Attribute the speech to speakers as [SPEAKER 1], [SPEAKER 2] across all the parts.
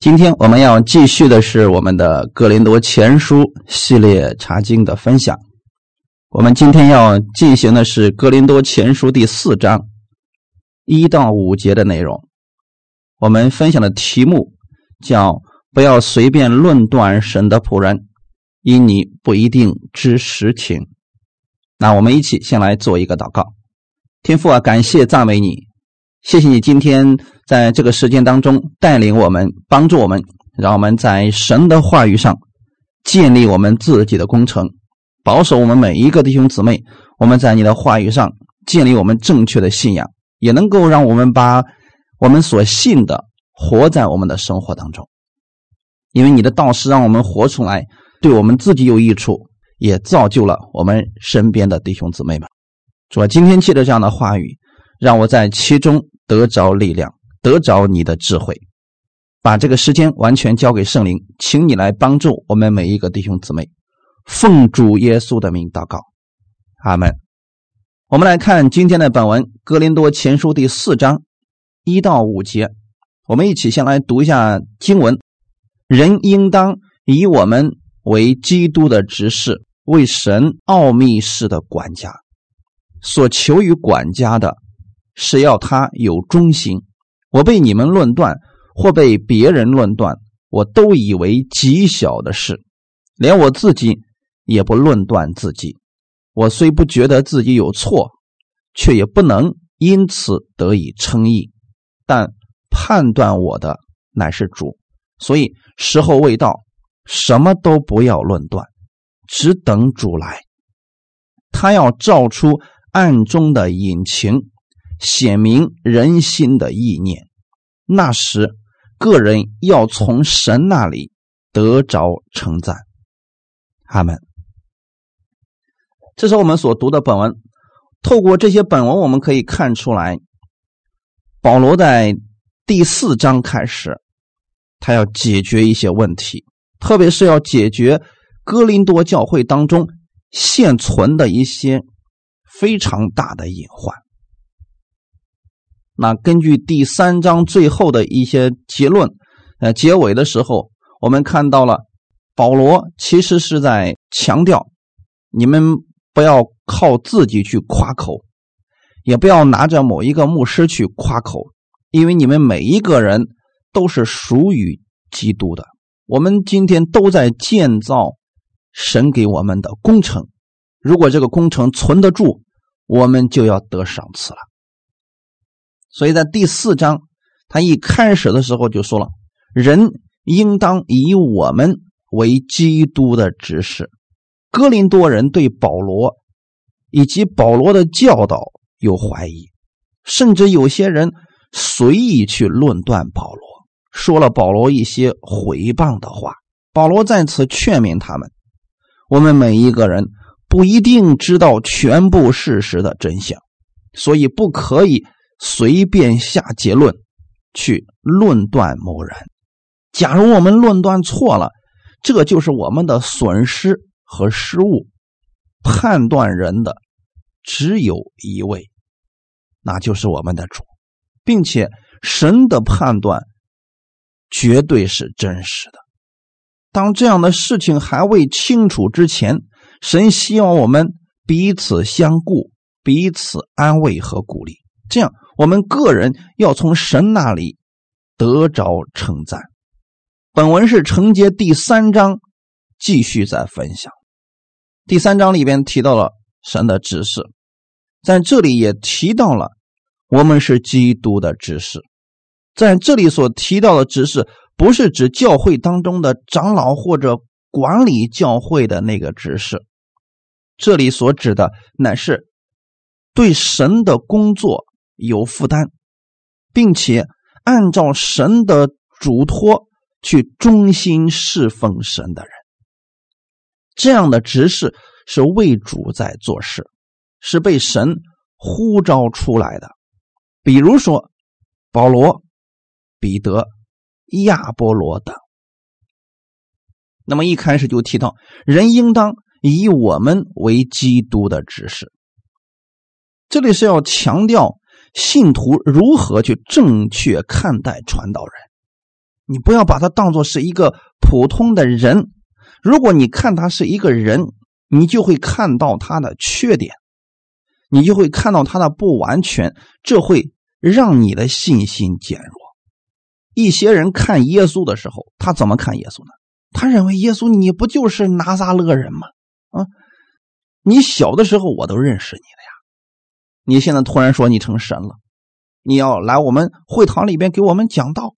[SPEAKER 1] 今天我们要继续的是我们的《格林多前书》系列查经的分享。我们今天要进行的是《格林多前书》第四章一到五节的内容。我们分享的题目叫“不要随便论断神的仆人，因你不一定知实情。”那我们一起先来做一个祷告。天父啊，感谢赞美你。谢谢你今天在这个时间当中带领我们，帮助我们，让我们在神的话语上建立我们自己的工程，保守我们每一个弟兄姊妹。我们在你的话语上建立我们正确的信仰，也能够让我们把我们所信的活在我们的生活当中。因为你的道是让我们活出来，对我们自己有益处，也造就了我们身边的弟兄姊妹们。主啊，今天借着这样的话语。让我在其中得着力量，得着你的智慧，把这个时间完全交给圣灵，请你来帮助我们每一个弟兄姊妹，奉主耶稣的名祷告，阿门。我们来看今天的本文《哥林多前书》第四章一到五节，我们一起先来读一下经文：人应当以我们为基督的执事，为神奥秘事的管家，所求于管家的。是要他有忠心。我被你们论断，或被别人论断，我都以为极小的事，连我自己也不论断自己。我虽不觉得自己有错，却也不能因此得以称义。但判断我的乃是主，所以时候未到，什么都不要论断，只等主来。他要照出暗中的隐情。显明人心的意念，那时个人要从神那里得着称赞。阿门。这是我们所读的本文。透过这些本文，我们可以看出来，保罗在第四章开始，他要解决一些问题，特别是要解决哥林多教会当中现存的一些非常大的隐患。那根据第三章最后的一些结论，呃，结尾的时候，我们看到了保罗其实是在强调：你们不要靠自己去夸口，也不要拿着某一个牧师去夸口，因为你们每一个人都是属于基督的。我们今天都在建造神给我们的工程，如果这个工程存得住，我们就要得赏赐了。所以在第四章，他一开始的时候就说了：“人应当以我们为基督的指示。”哥林多人对保罗以及保罗的教导有怀疑，甚至有些人随意去论断保罗，说了保罗一些毁谤的话。保罗在此劝勉他们：“我们每一个人不一定知道全部事实的真相，所以不可以。”随便下结论，去论断某人。假如我们论断错了，这就是我们的损失和失误。判断人的只有一位，那就是我们的主，并且神的判断绝对是真实的。当这样的事情还未清楚之前，神希望我们彼此相顾，彼此安慰和鼓励，这样。我们个人要从神那里得着称赞。本文是承接第三章，继续在分享。第三章里边提到了神的指示，在这里也提到了我们是基督的指示。在这里所提到的指示，不是指教会当中的长老或者管理教会的那个指示，这里所指的乃是对神的工作。有负担，并且按照神的嘱托去忠心侍奉神的人，这样的执事是为主在做事，是被神呼召出来的。比如说保罗、彼得、亚波罗等。那么一开始就提到，人应当以我们为基督的指示，这里是要强调。信徒如何去正确看待传道人？你不要把他当做是一个普通的人。如果你看他是一个人，你就会看到他的缺点，你就会看到他的不完全，这会让你的信心减弱。一些人看耶稣的时候，他怎么看耶稣呢？他认为耶稣，你不就是拿撒勒人吗？啊，你小的时候我都认识你的，你现在突然说你成神了，你要来我们会堂里边给我们讲道，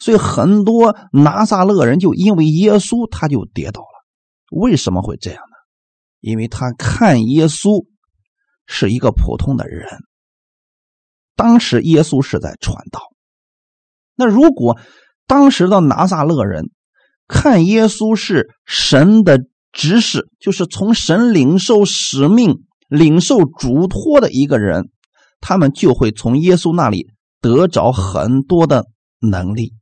[SPEAKER 1] 所以很多拿撒勒人就因为耶稣他就跌倒了。为什么会这样呢？因为他看耶稣是一个普通的人，当时耶稣是在传道。那如果当时的拿撒勒人看耶稣是神的指示，就是从神领受使命、领受嘱托的一个人，他们就会从耶稣那里得着很多的能力。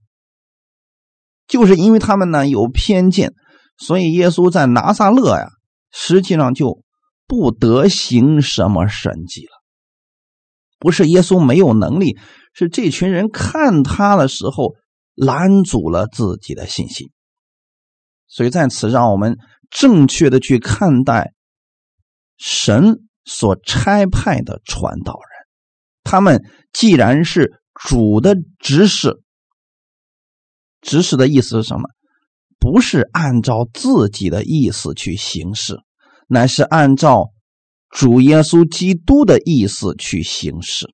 [SPEAKER 1] 就是因为他们呢有偏见，所以耶稣在拿撒勒呀，实际上就不得行什么神迹了。不是耶稣没有能力。是这群人看他的时候拦阻了自己的信心，所以在此让我们正确的去看待神所差派的传道人。他们既然是主的指使，指使的意思是什么？不是按照自己的意思去行事，乃是按照主耶稣基督的意思去行事。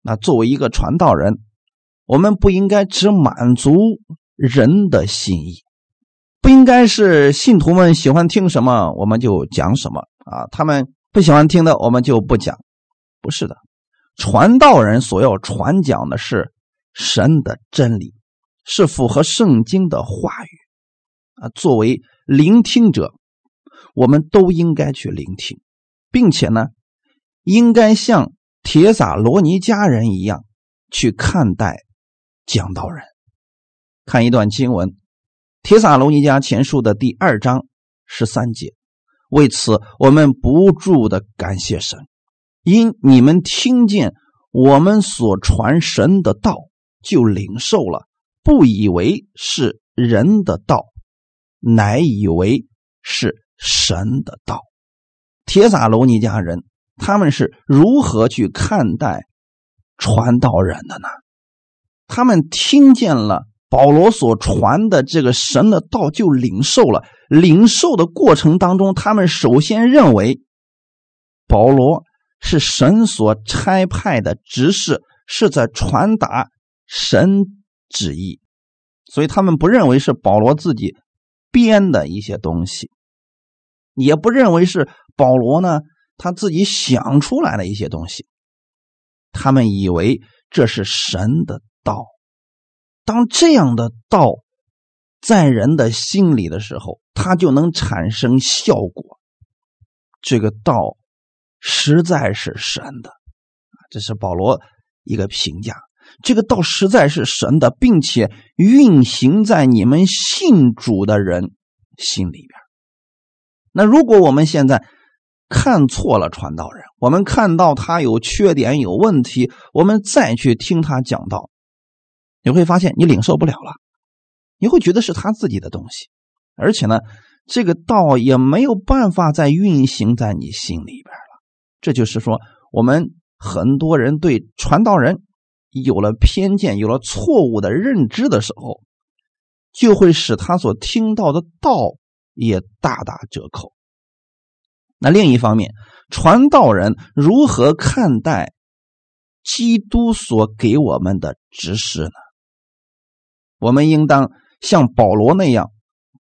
[SPEAKER 1] 那作为一个传道人，我们不应该只满足人的心意，不应该是信徒们喜欢听什么我们就讲什么啊，他们不喜欢听的我们就不讲。不是的，传道人所要传讲的是神的真理，是符合圣经的话语啊。作为聆听者，我们都应该去聆听，并且呢，应该像。铁撒罗尼迦人一样去看待讲道人。看一段经文，《铁撒罗尼迦前书》的第二章十三节。为此，我们不住的感谢神，因你们听见我们所传神的道，就领受了，不以为是人的道，乃以为是神的道。铁撒罗尼迦人。他们是如何去看待传道人的呢？他们听见了保罗所传的这个神的道，就领受了。领受的过程当中，他们首先认为保罗是神所差派的执事，是在传达神旨意，所以他们不认为是保罗自己编的一些东西，也不认为是保罗呢。他自己想出来的一些东西，他们以为这是神的道。当这样的道在人的心里的时候，它就能产生效果。这个道实在是神的，这是保罗一个评价。这个道实在是神的，并且运行在你们信主的人心里边。那如果我们现在，看错了传道人，我们看到他有缺点、有问题，我们再去听他讲道，你会发现你领受不了了，你会觉得是他自己的东西，而且呢，这个道也没有办法再运行在你心里边了。这就是说，我们很多人对传道人有了偏见、有了错误的认知的时候，就会使他所听到的道也大打折扣。那另一方面，传道人如何看待基督所给我们的指示呢？我们应当像保罗那样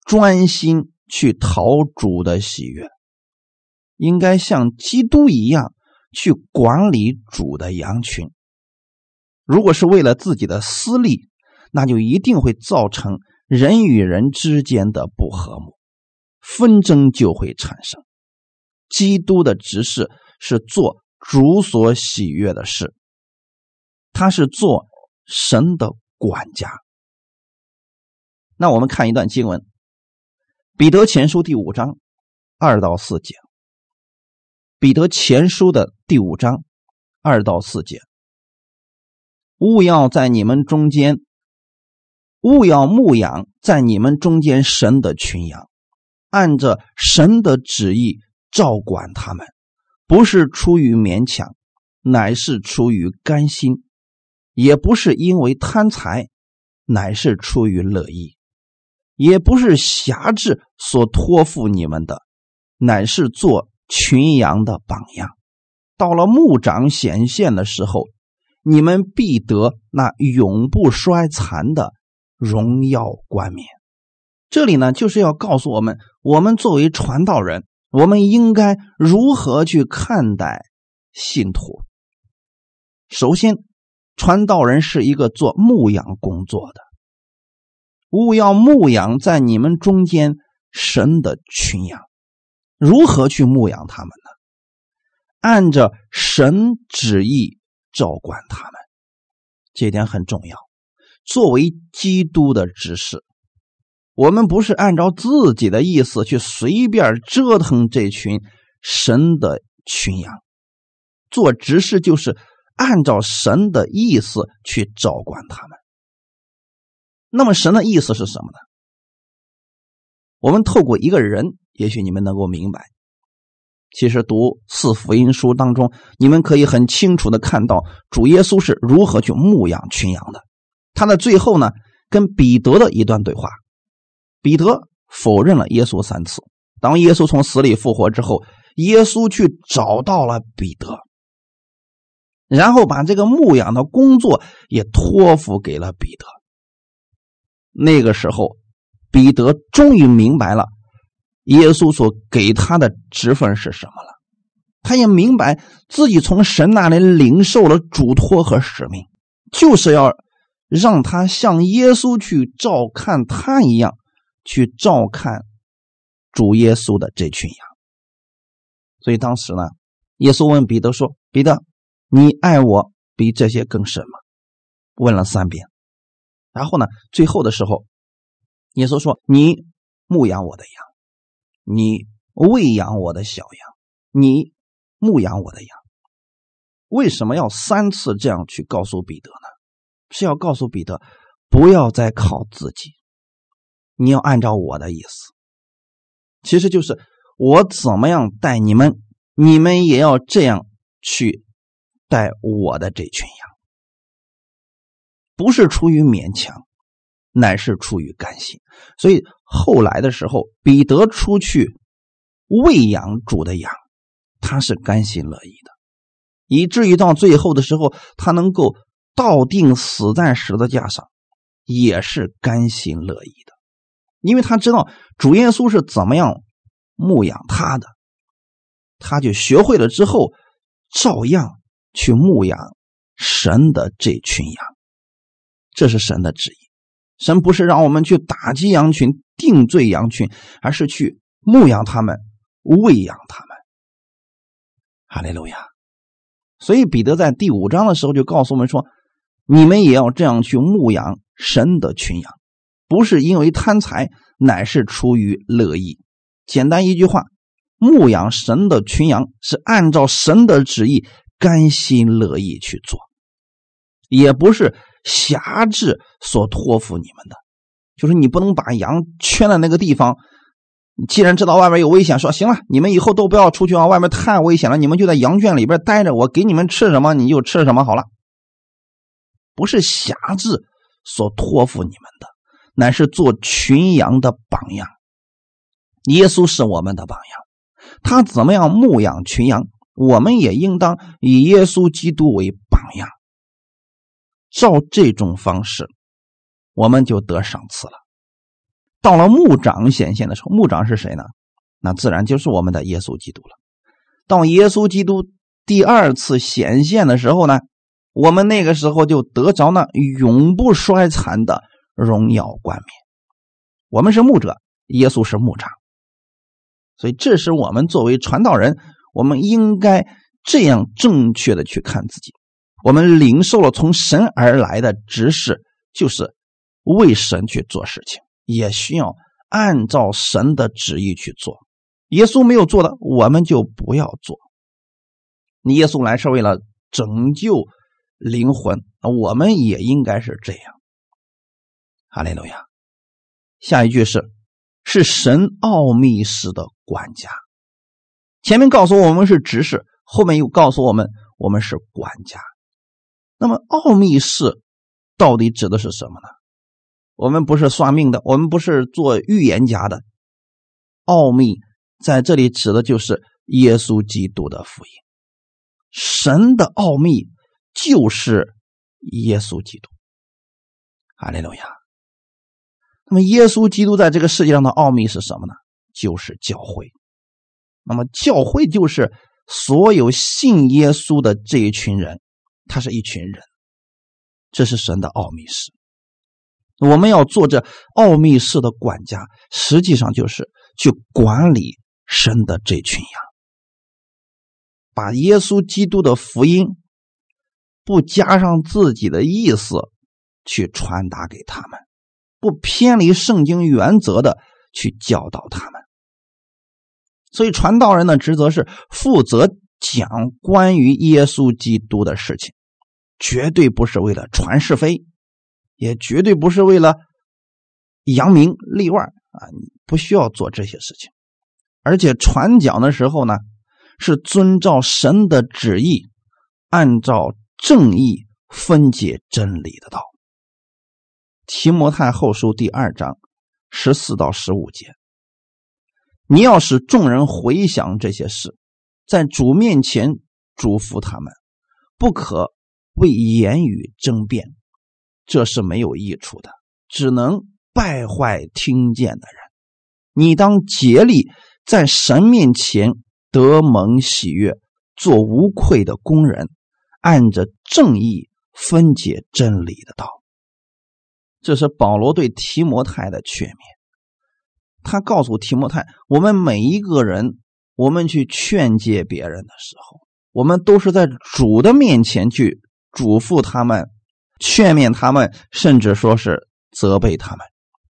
[SPEAKER 1] 专心去讨主的喜悦，应该像基督一样去管理主的羊群。如果是为了自己的私利，那就一定会造成人与人之间的不和睦，纷争就会产生。基督的执事是做主所喜悦的事，他是做神的管家。那我们看一段经文，《彼得前书》第五章二到四节，《彼得前书》的第五章二到四节，勿要在你们中间勿要牧养在你们中间神的群羊，按着神的旨意照管他们，不是出于勉强，乃是出于甘心；也不是因为贪财，乃是出于乐意；也不是侠制所托付你们的，乃是做群羊的榜样。到了牧长显现的时候，你们必得那永不衰残的荣耀冠冕。这里呢，就是要告诉我们，我们作为传道人，我们应该如何去看待信徒。首先，传道人是一个做牧养工作的，勿要牧养在你们中间神的群羊。如何去牧养他们呢？按着神旨意照管他们，这点很重要。作为基督的执事，我们不是按照自己的意思去随便折腾这群神的群羊。做执事就是按照神的意思去照管他们。那么神的意思是什么呢？我们透过一个人，也许你们能够明白。其实读四福音书当中，你们可以很清楚的看到主耶稣是如何去牧养群羊的。他的最后呢，跟彼得的一段对话，彼得否认了耶稣三次。当耶稣从死里复活之后，耶稣去找到了彼得，然后把这个牧养的工作也托付给了彼得。那个时候，彼得终于明白了。耶稣所给他的职分是什么了？他也明白自己从神那里领受了嘱托和使命，就是要让他像耶稣去照看他一样，去照看主耶稣的这群羊。所以当时呢，耶稣问彼得说：“彼得，你爱我比这些更深吗？”问了三遍。然后呢，最后的时候，耶稣说：“你牧养我的羊。”你喂养我的小羊，你牧养我的羊，为什么要三次这样去告诉彼得呢？是要告诉彼得，不要再靠自己，你要按照我的意思。其实就是我怎么样带你们，你们也要这样去带我的这群羊，不是出于勉强。乃是出于甘心，所以后来的时候，彼得出去喂养主的羊，他是甘心乐意的，以至于到最后的时候，他能够倒定死在十字架上，也是甘心乐意的，因为他知道主耶稣是怎么样牧养他的，他就学会了之后，照样去牧养神的这群羊，这是神的旨意。神不是让我们去打击羊群、定罪羊群，而是去牧养他们、喂养他们。哈利路亚！所以彼得在第五章的时候就告诉我们说：“你们也要这样去牧养神的群羊，不是因为贪财，乃是出于乐意。”简单一句话，牧养神的群羊是按照神的旨意，甘心乐意去做，也不是。辖制所托付你们的，就是你不能把羊圈在那个地方。既然知道外面有危险，说行了，你们以后都不要出去啊，外面太危险了，你们就在羊圈里边待着，我给你们吃什么你就吃什么好了。不是辖制所托付你们的，乃是做群羊的榜样。耶稣是我们的榜样，他怎么样牧养群羊，我们也应当以耶稣基督为榜样。照这种方式，我们就得赏赐了。到了牧长显现的时候，牧长是谁呢？那自然就是我们的耶稣基督了。到耶稣基督第二次显现的时候呢，我们那个时候就得着那永不衰残的荣耀冠冕。我们是牧者，耶稣是牧长，所以这是我们作为传道人，我们应该这样正确的去看自己。我们领受了从神而来的指示，就是为神去做事情，也需要按照神的旨意去做。耶稣没有做的，我们就不要做。你耶稣来是为了拯救灵魂，我们也应该是这样。哈利路亚。下一句是是神奥秘式的管家。前面告诉我们是执事，后面又告诉我们我们是管家。那么奥秘是到底指的是什么呢？我们不是算命的，我们不是做预言家的。奥秘在这里指的就是耶稣基督的福音。神的奥秘就是耶稣基督。哈利路亚。那么耶稣基督在这个世界上的奥秘是什么呢？就是教会。那么教会就是所有信耶稣的这一群人，他是一群人，这是神的奥秘式。我们要做这奥秘式的管家，实际上就是去管理神的这群羊，把耶稣基督的福音不加上自己的意思去传达给他们，不偏离圣经原则的去教导他们。所以，传道人的职责是负责讲关于耶稣基督的事情，绝对不是为了传是非，也绝对不是为了扬名立万啊！你不需要做这些事情。而且，传讲的时候呢，是遵照神的旨意，按照正义分解真理的道。提摩太后书第二章十四到十五节。你要使众人回想这些事，在主面前嘱咐他们，不可为言语争辩，这是没有益处的，只能败坏听见的人。你当竭力在神面前得蒙喜悦，做无愧的工人，按着正义分解真理的道。这是保罗对提摩太的劝勉。他告诉提摩太：“我们每一个人，我们去劝诫别人的时候，我们都是在主的面前去嘱咐他们、劝勉他们，甚至说是责备他们。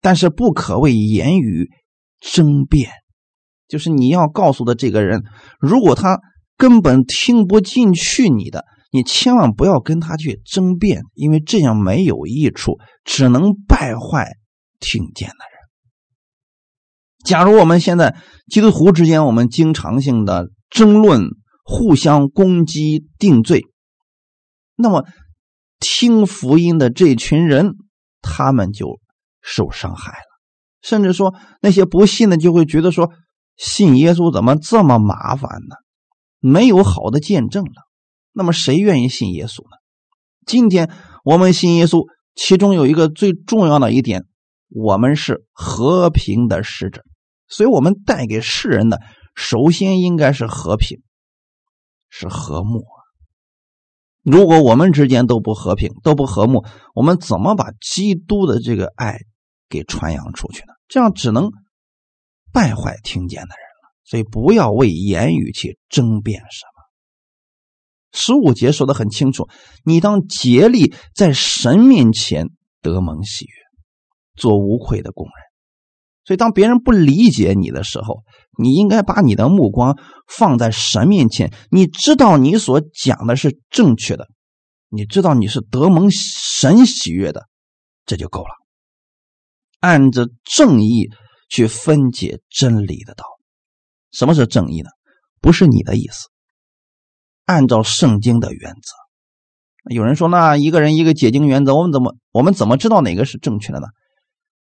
[SPEAKER 1] 但是不可为言语争辩，就是你要告诉的这个人，如果他根本听不进去你的，你千万不要跟他去争辩，因为这样没有益处，只能败坏听见的人。”假如我们现在基督徒之间，我们经常性的争论、互相攻击、定罪，那么听福音的这群人，他们就受伤害了。甚至说那些不信的，就会觉得说，信耶稣怎么这么麻烦呢？没有好的见证了。那么谁愿意信耶稣呢？今天我们信耶稣，其中有一个最重要的一点，我们是和平的使者。所以我们带给世人的，首先应该是和平，是和睦。如果我们之间都不和平，都不和睦，我们怎么把基督的这个爱给传扬出去呢？这样只能败坏听见的人了。所以不要为言语去争辩什么。十五节说的很清楚，你当竭力在神面前得蒙喜悦，做无愧的工人。所以，当别人不理解你的时候，你应该把你的目光放在神面前。你知道你所讲的是正确的，你知道你是得蒙神喜悦的，这就够了。按着正义去分解真理的道。什么是正义呢？不是你的意思。按照圣经的原则。有人说，那一个人一个解经原则，我们怎么我们怎么知道哪个是正确的呢？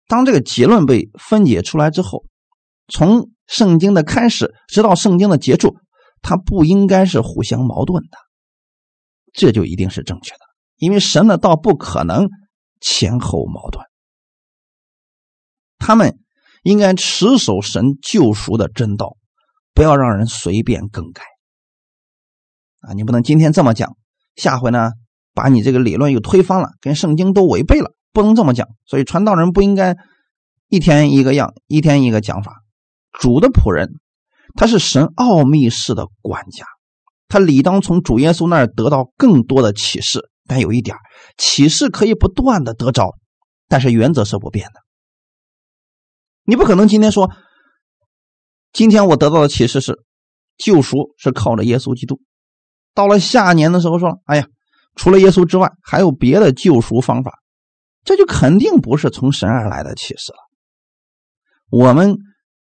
[SPEAKER 1] 当这个结论被分解出来之后，从圣经的开始直到圣经的结束，它不应该是互相矛盾的，这就一定是正确的。因为神的道不可能前后矛盾，他们应该持守神救赎的真道，不要让人随便更改。啊，你不能今天这么讲，下回呢把你这个理论又推翻了，跟圣经都违背了。不能这么讲，所以传道人不应该一天一个样，一天一个讲法。主的仆人，他是神奥秘式的管家，他理当从主耶稣那儿得到更多的启示。但有一点，启示可以不断的得着，但是原则是不变的。你不可能今天说，今天我得到的启示是救赎是靠着耶稣基督，到了下年的时候说，哎呀，除了耶稣之外，还有别的救赎方法。这就肯定不是从神而来的启示了。我们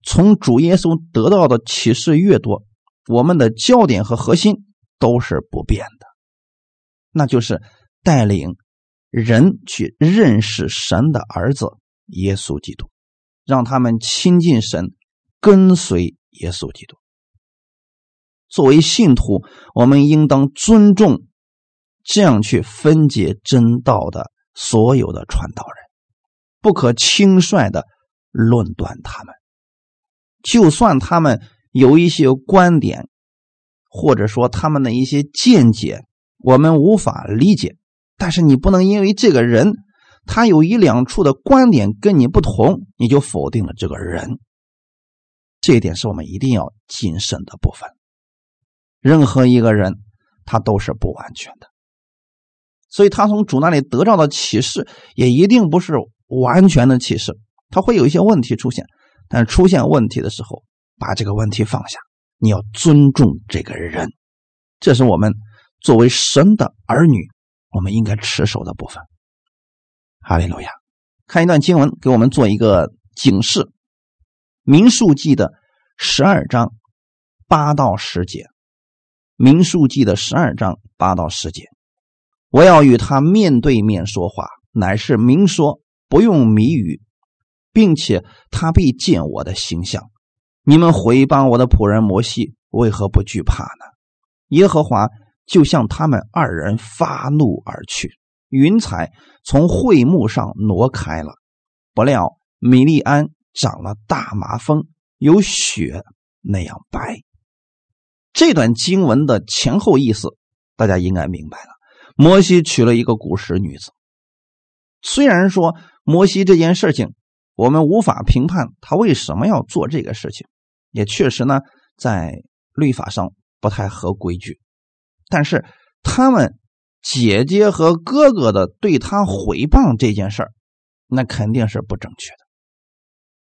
[SPEAKER 1] 从主耶稣得到的启示越多，我们的焦点和核心都是不变的，那就是带领人去认识神的儿子耶稣基督，让他们亲近神，跟随耶稣基督。作为信徒，我们应当尊重这样去分解真道的所有的传道人，不可轻率的论断他们。就算他们有一些观点，或者说他们的一些见解，我们无法理解，但是你不能因为这个人他有一两处的观点跟你不同，你就否定了这个人。这一点是我们一定要谨慎的部分。任何一个人，他都是不完全的，所以他从主那里得到的启示也一定不是完全的启示，他会有一些问题出现。但是出现问题的时候，把这个问题放下，你要尊重这个人，这是我们作为神的儿女，我们应该持守的部分。哈利路亚！看一段经文，给我们做一个警示，《民数记》的十二章八到十节。民数记的十二章八到十节，我要与他面对面说话，乃是明说，不用谜语，并且他必见我的形象。你们回帮我的仆人摩西，为何不惧怕呢？耶和华就向他们二人发怒而去，云彩从会幕上挪开了。不料米利安长了大麻风，有雪那样白。这段经文的前后意思，大家应该明白了。摩西娶了一个古时女子，虽然说摩西这件事情，我们无法评判他为什么要做这个事情，也确实呢，在律法上不太合规矩。但是他们姐姐和哥哥的对他毁谤这件事儿，那肯定是不正确的。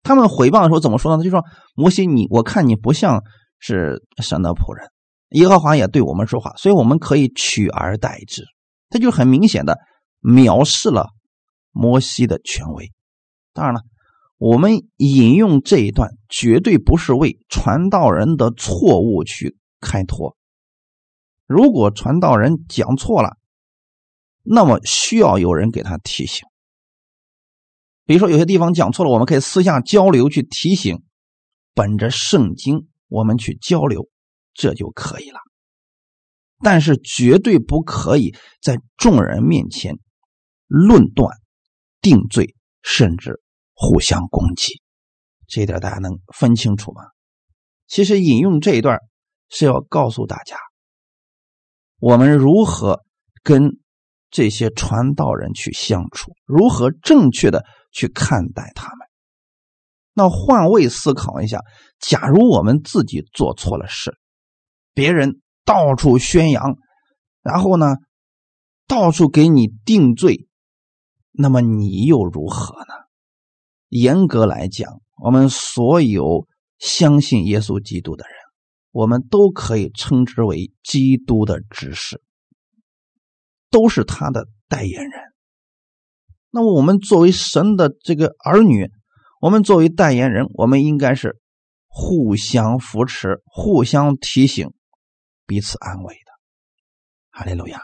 [SPEAKER 1] 他们毁谤的时候怎么说呢？他就说：“摩西，你我看你不像。”是神的仆人，耶和华也对我们说话，所以我们可以取而代之。他就很明显的藐视了摩西的权威。当然了，我们引用这一段绝对不是为传道人的错误去开脱。如果传道人讲错了，那么需要有人给他提醒。比如说有些地方讲错了，我们可以私下交流去提醒，本着圣经。我们去交流，这就可以了。但是绝对不可以在众人面前论断、定罪，甚至互相攻击。这一点大家能分清楚吗？其实引用这一段是要告诉大家，我们如何跟这些传道人去相处，如何正确的去看待他们。那换位思考一下，假如我们自己做错了事，别人到处宣扬，然后呢，到处给你定罪，那么你又如何呢？严格来讲，我们所有相信耶稣基督的人，我们都可以称之为基督的执事，都是他的代言人。那么我们作为神的这个儿女。我们作为代言人，我们应该是互相扶持、互相提醒、彼此安慰的。哈利路亚！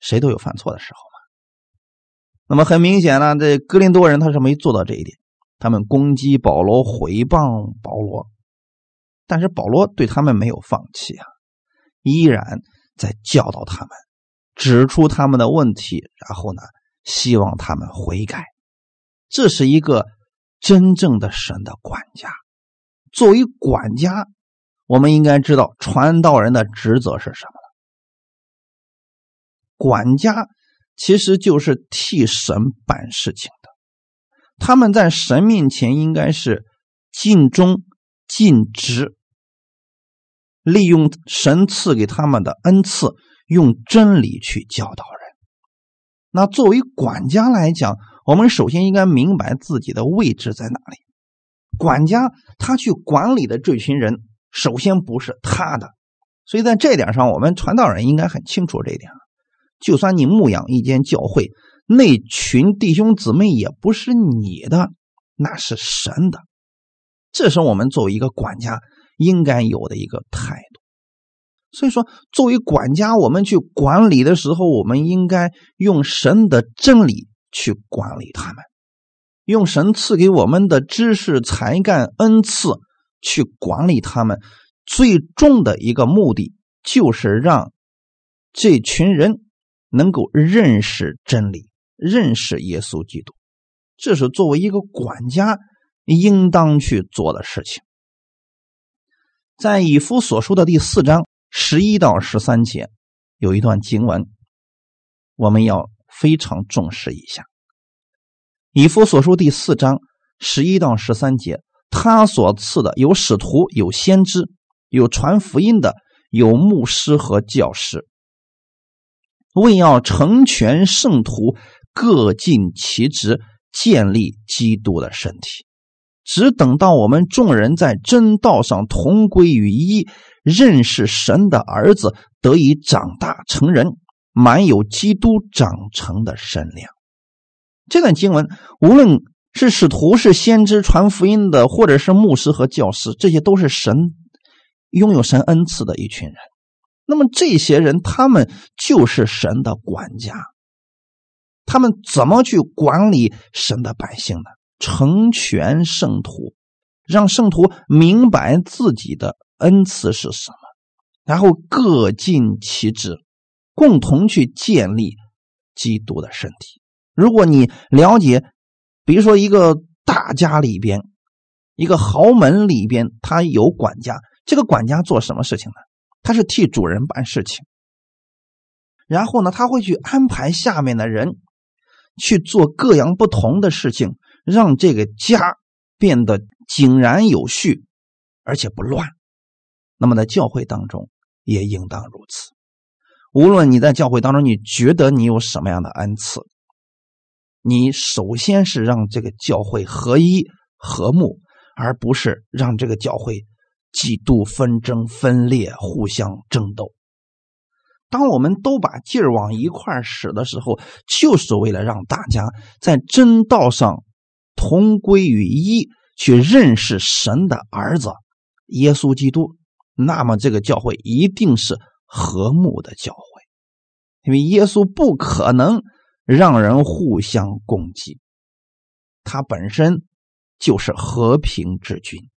[SPEAKER 1] 谁都有犯错的时候嘛。那么很明显呢，这哥林多人他是没做到这一点，他们攻击保罗、毁谤保罗，但是保罗对他们没有放弃啊，依然在教导他们，指出他们的问题，然后呢，希望他们悔改。这是一个。真正的神的管家，作为管家，我们应该知道传道人的职责是什么了。管家其实就是替神办事情的，他们在神面前应该是尽忠尽职，利用神赐给他们的恩赐，用真理去教导人。那作为管家来讲，我们首先应该明白自己的位置在哪里。管家他去管理的这群人，首先不是他的，所以在这点上，我们传道人应该很清楚这一点。就算你牧养一间教会，那群弟兄姊妹也不是你的，那是神的。这是我们作为一个管家应该有的一个态度。所以说，作为管家，我们去管理的时候，我们应该用神的真理去管理他们，用神赐给我们的知识、才干、恩赐去管理他们。最终的一个目的，就是让这群人能够认识真理，认识耶稣基督。这是作为一个管家应当去做的事情。在以夫所说的第四章。十一到十三节有一段经文，我们要非常重视一下。以夫所书第四章十一到十三节，他所赐的有使徒，有先知，有传福音的，有牧师和教师，为要成全圣徒，各尽其职，建立基督的身体。只等到我们众人在真道上同归于一。认识神的儿子得以长大成人，满有基督长成的身量。这段经文，无论是使徒、是先知、传福音的，或者是牧师和教师，这些都是神拥有神恩赐的一群人。那么这些人，他们就是神的管家。他们怎么去管理神的百姓呢？成全圣徒，让圣徒明白自己的。恩赐是什么？然后各尽其职，共同去建立基督的身体。如果你了解，比如说一个大家里边，一个豪门里边，他有管家，这个管家做什么事情呢？他是替主人办事情。然后呢，他会去安排下面的人去做各样不同的事情，让这个家变得井然有序，而且不乱。那么在教会当中也应当如此。无论你在教会当中，你觉得你有什么样的恩赐，你首先是让这个教会合一和睦，而不是让这个教会嫉妒纷争分裂互相争斗。当我们都把劲儿往一块使的时候，就是为了让大家在真道上同归于一，去认识神的儿子耶稣基督。那么，这个教会一定是和睦的教会，因为耶稣不可能让人互相攻击，他本身就是和平之君。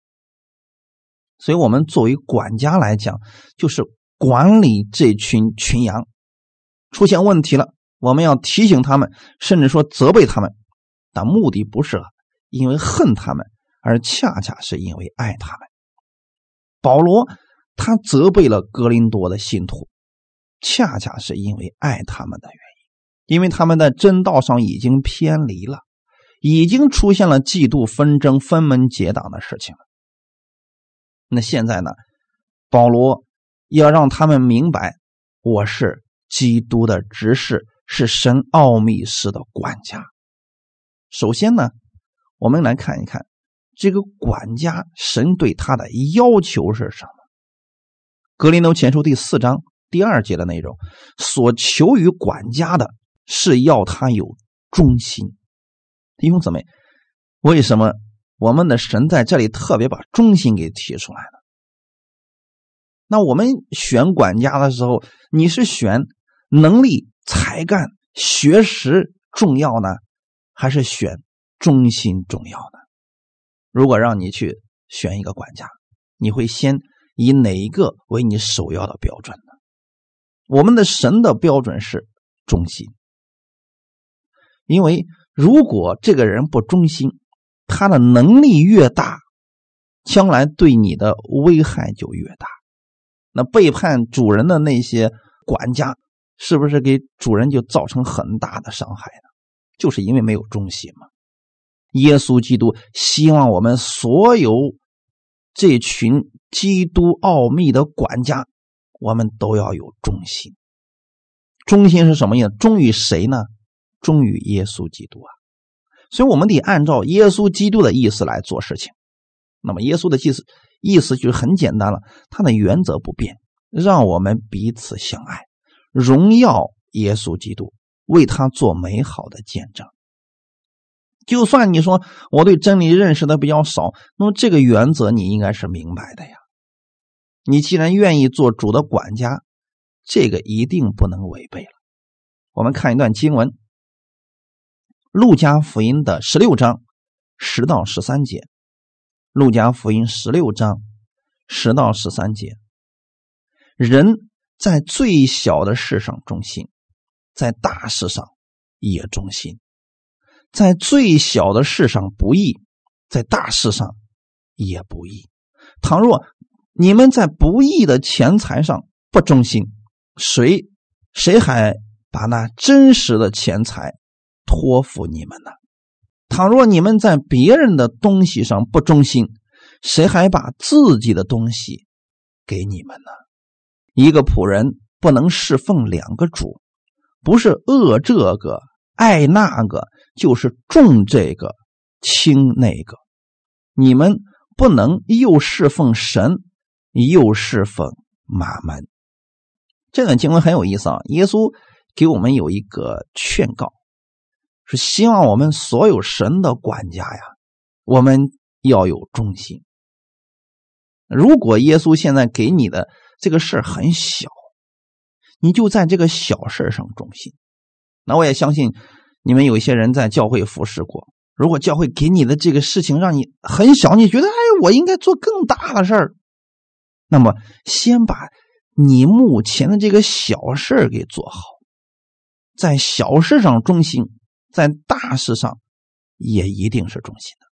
[SPEAKER 1] 所以，我们作为管家来讲，就是管理这群群羊，出现问题了，我们要提醒他们，甚至说责备他们，但目的不是因为恨他们，而恰恰是因为爱他们。保罗。他责备了格林多的信徒，恰恰是因为爱他们的原因，为他们在真道上已经偏离了，已经出现了嫉妒、纷争、分门结党的事情。那现在呢？保罗要让他们明白，我是基督的执事，是神奥秘式的管家。首先呢，我们来看一看这个管家，神对他的要求是什么。格林多前书第四章第二节的内容，所求于管家的是要他有忠心。弟兄姊妹，为什么我们的神在这里特别把忠心给提出来了？那我们选管家的时候，你是选能力、才干、学识重要呢，还是选忠心重要呢？如果让你去选一个管家，你会先？以哪一个为你首要的标准呢？我们的神的标准是忠心，因为如果这个人不忠心，他的能力越大，将来对你的危害就越大。那背叛主人的那些管家，是不是给主人就造成很大的伤害呢？就是因为没有忠心嘛。耶稣基督希望我们所有这群。基督奥秘的管家，我们都要有忠心。忠心是什么意思？忠于谁呢？忠于耶稣基督啊！所以我们得按照耶稣基督的意思来做事情。那么耶稣的意思意思就是很简单了，他的原则不变，让我们彼此相爱，荣耀耶稣基督，为他做美好的见证。就算你说我对真理认识的比较少，那么这个原则你应该是明白的呀。你既然愿意做主的管家，这个一定不能违背了。我们看一段经文，《路加福音》的十六章十到十三节，《路加福音》十六章十到十三节，人在最小的事上忠心，在大事上也忠心。在最小的事上不义，在大事上也不义。倘若你们在不义的钱财上不忠心，谁谁还把那真实的钱财托付你们呢？倘若你们在别人的东西上不忠心，谁还把自己的东西给你们呢？一个仆人不能侍奉两个主，不是恶这个。爱那个就是重这个轻那个，你们不能又侍奉神又侍奉马门。这段经文很有意思啊！耶稣给我们有一个劝告，是希望我们所有神的管家呀，我们要有忠心。如果耶稣现在给你的这个事儿很小，你就在这个小事上忠心。那我也相信，你们有一些人在教会服侍过。如果教会给你的这个事情让你很小，你觉得哎，我应该做更大的事儿，那么先把你目前的这个小事给做好，在小事上忠心，在大事上也一定是忠心的。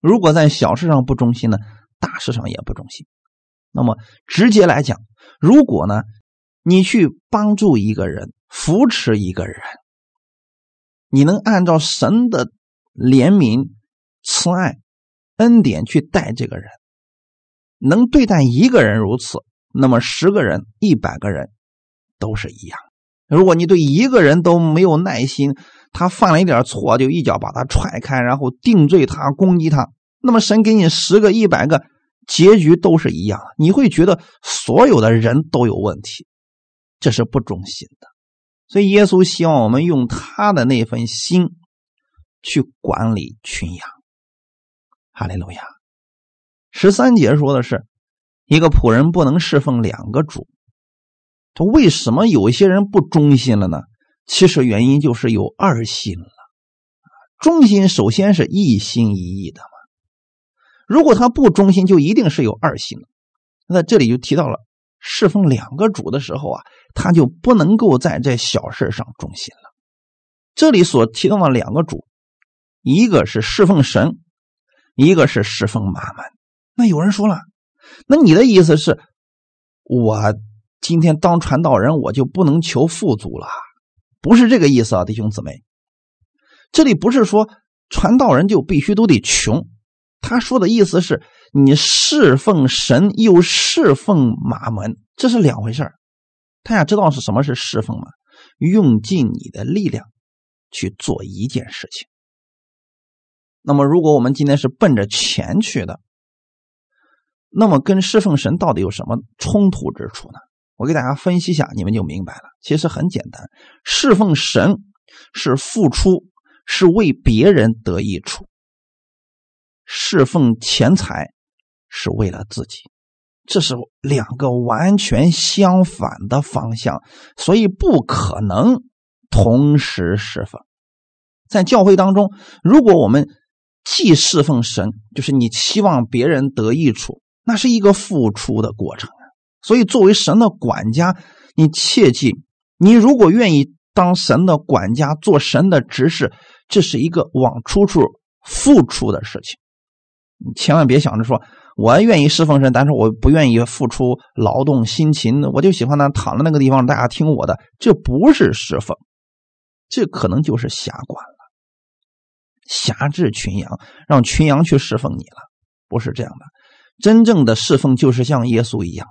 [SPEAKER 1] 如果在小事上不忠心呢，大事上也不忠心。那么直接来讲，如果呢，你去帮助一个人，扶持一个人。你能按照神的怜悯、慈爱、恩典去待这个人，能对待一个人如此，那么十个人、一百个人都是一样。如果你对一个人都没有耐心，他犯了一点错就一脚把他踹开，然后定罪他、攻击他，那么神给你十个、一百个，结局都是一样。你会觉得所有的人都有问题，这是不忠心的。所以，耶稣希望我们用他的那份心去管理群羊。哈利路亚。十三节说的是，一个仆人不能侍奉两个主。他为什么有一些人不忠心了呢？其实原因就是有二心了。忠心首先是一心一意的嘛。如果他不忠心，就一定是有二心了。那这里就提到了侍奉两个主的时候啊。他就不能够在这小事上忠心了。这里所提到的两个主，一个是侍奉神，一个是侍奉马门。那有人说了，那你的意思是，我今天当传道人，我就不能求富足了？不是这个意思啊，弟兄姊妹。这里不是说传道人就必须都得穷，他说的意思是你侍奉神又侍奉马门，这是两回事儿。大家知道是什么是侍奉吗？用尽你的力量去做一件事情。那么，如果我们今天是奔着钱去的，那么跟侍奉神到底有什么冲突之处呢？我给大家分析一下，你们就明白了。其实很简单，侍奉神是付出，是为别人得益处；侍奉钱财是为了自己。这是两个完全相反的方向，所以不可能同时侍奉。在教会当中，如果我们既侍奉神，就是你期望别人得益处，那是一个付出的过程。所以，作为神的管家，你切记，你如果愿意当神的管家，做神的执事，这是一个往出处付出的事情。你千万别想着说。我愿意侍奉神，但是我不愿意付出劳动辛勤，我就喜欢呢躺在那个地方，大家听我的。这不是侍奉，这可能就是辖管了，辖制群羊，让群羊去侍奉你了，不是这样的。真正的侍奉就是像耶稣一样，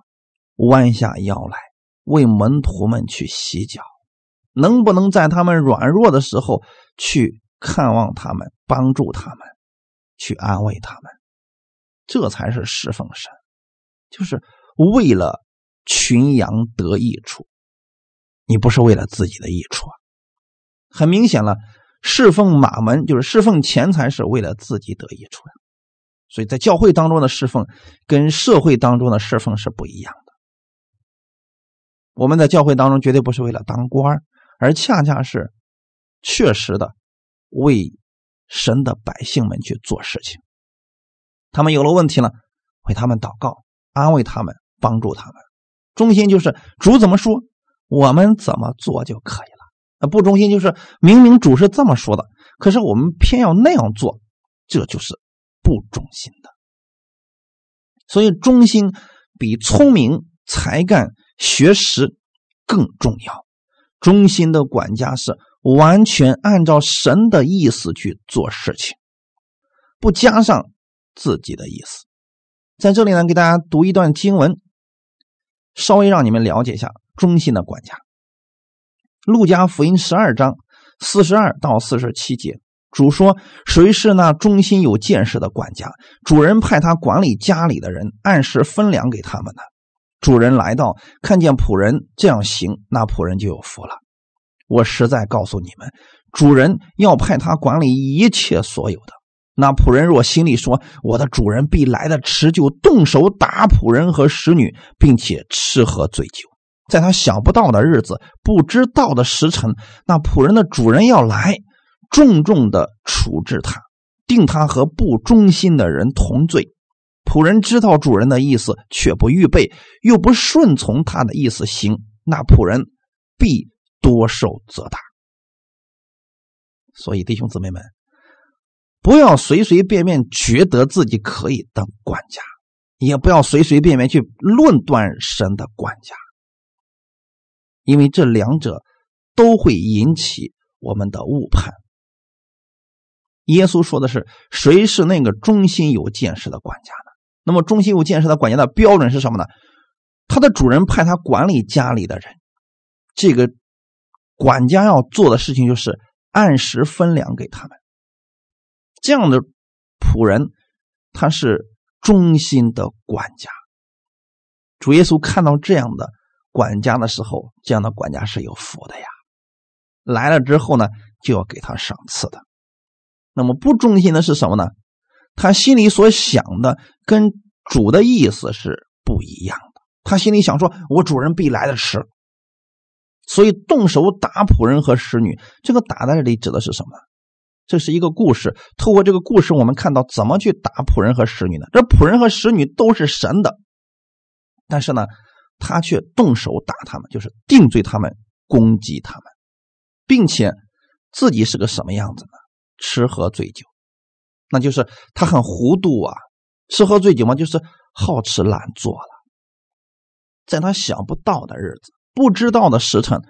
[SPEAKER 1] 弯下腰来为门徒们去洗脚，能不能在他们软弱的时候去看望他们，帮助他们，去安慰他们？这才是侍奉神，就是为了群羊得益处，你不是为了自己的益处啊。很明显了，侍奉马门就是侍奉钱财是为了自己得益处呀。所以在教会当中的侍奉跟社会当中的侍奉是不一样的。我们在教会当中绝对不是为了当官，而恰恰是确实的为神的百姓们去做事情。他们有了问题了，为他们祷告，安慰他们，帮助他们。中心就是主怎么说，我们怎么做就可以了。那不中心就是明明主是这么说的，可是我们偏要那样做，这就是不忠心的。所以，忠心比聪明、才干、学识更重要。忠心的管家是完全按照神的意思去做事情，不加上自己的意思。在这里呢，给大家读一段经文。稍微让你们了解一下忠心的管家。路加福音十二章四十二到四十七节，主说：“谁是那忠心有见识的管家？主人派他管理家里的人，按时分粮给他们呢。主人来到，看见仆人这样行，那仆人就有福了。我实在告诉你们，主人要派他管理一切所有的。”那仆人若心里说：“我的主人必来的迟，就动手打仆人和使女，并且吃喝醉酒。在他想不到的日子、不知道的时辰，那仆人的主人要来，重重的处置他，定他和不忠心的人同罪。仆人知道主人的意思，却不预备，又不顺从他的意思行，那仆人必多受责打。所以，弟兄姊妹们。”不要随随便便觉得自己可以当管家，也不要随随便便去论断神的管家，因为这两者都会引起我们的误判。耶稣说的是：“谁是那个忠心有见识的管家呢？”那么，忠心又建设的管家的标准是什么呢？他的主人派他管理家里的人，这个管家要做的事情就是按时分粮给他们。这样的仆人，他是忠心的管家。主耶稣看到这样的管家的时候，这样的管家是有福的呀。来了之后呢，就要给他赏赐的。那么不忠心的是什么呢？他心里所想的跟主的意思是不一样的。他心里想说：“我主人必来的迟。”所以动手打仆人和使女。这个打在这里指的是什么？这是一个故事，透过这个故事，我们看到怎么去打仆人和使女呢？这仆人和使女都是神的，但是呢，他却动手打他们，就是定罪他们，攻击他们，并且自己是个什么样子呢？吃喝醉酒，那就是他很糊涂啊！吃喝醉酒嘛，就是好吃懒做了。在他想不到的日子，不知道的时辰，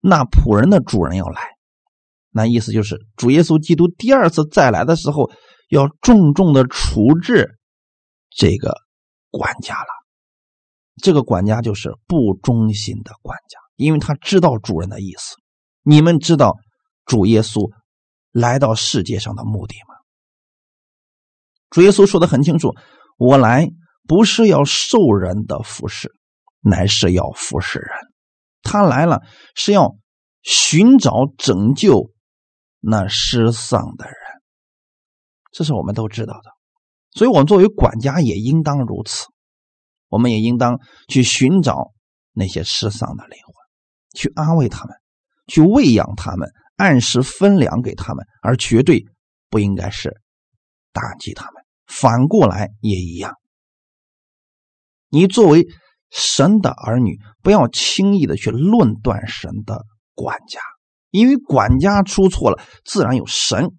[SPEAKER 1] 那仆人的主人要来。那意思就是，主耶稣基督第二次再来的时候，要重重的处置这个管家了。这个管家就是不忠心的管家，因为他知道主人的意思。你们知道主耶稣来到世界上的目的吗？主耶稣说的很清楚：“我来不是要受人的服侍，乃是要服侍人。他来了是要寻找拯救。”那失丧的人，这是我们都知道的，所以，我们作为管家也应当如此。我们也应当去寻找那些失丧的灵魂，去安慰他们，去喂养他们，按时分粮给他们，而绝对不应该是打击他们。反过来也一样。你作为神的儿女，不要轻易的去论断神的管家。因为管家出错了，自然有神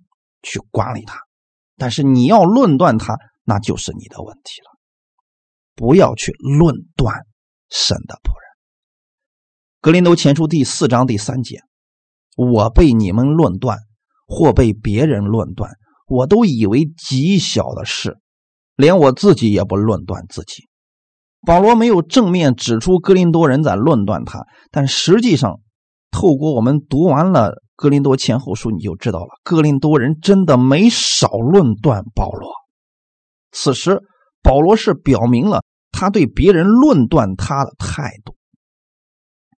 [SPEAKER 1] 去管理他，但是你要论断他，那就是你的问题了。不要去论断神的仆人。格林都前书第四章第三节：我被你们论断，或被别人论断，我都以为极小的事，连我自己也不论断自己。保罗没有正面指出格林多人在论断他，但实际上。透过我们读完了《格林多前后书》，你就知道了，格林多人真的没少论断保罗。此时，保罗是表明了他对别人论断他的态度。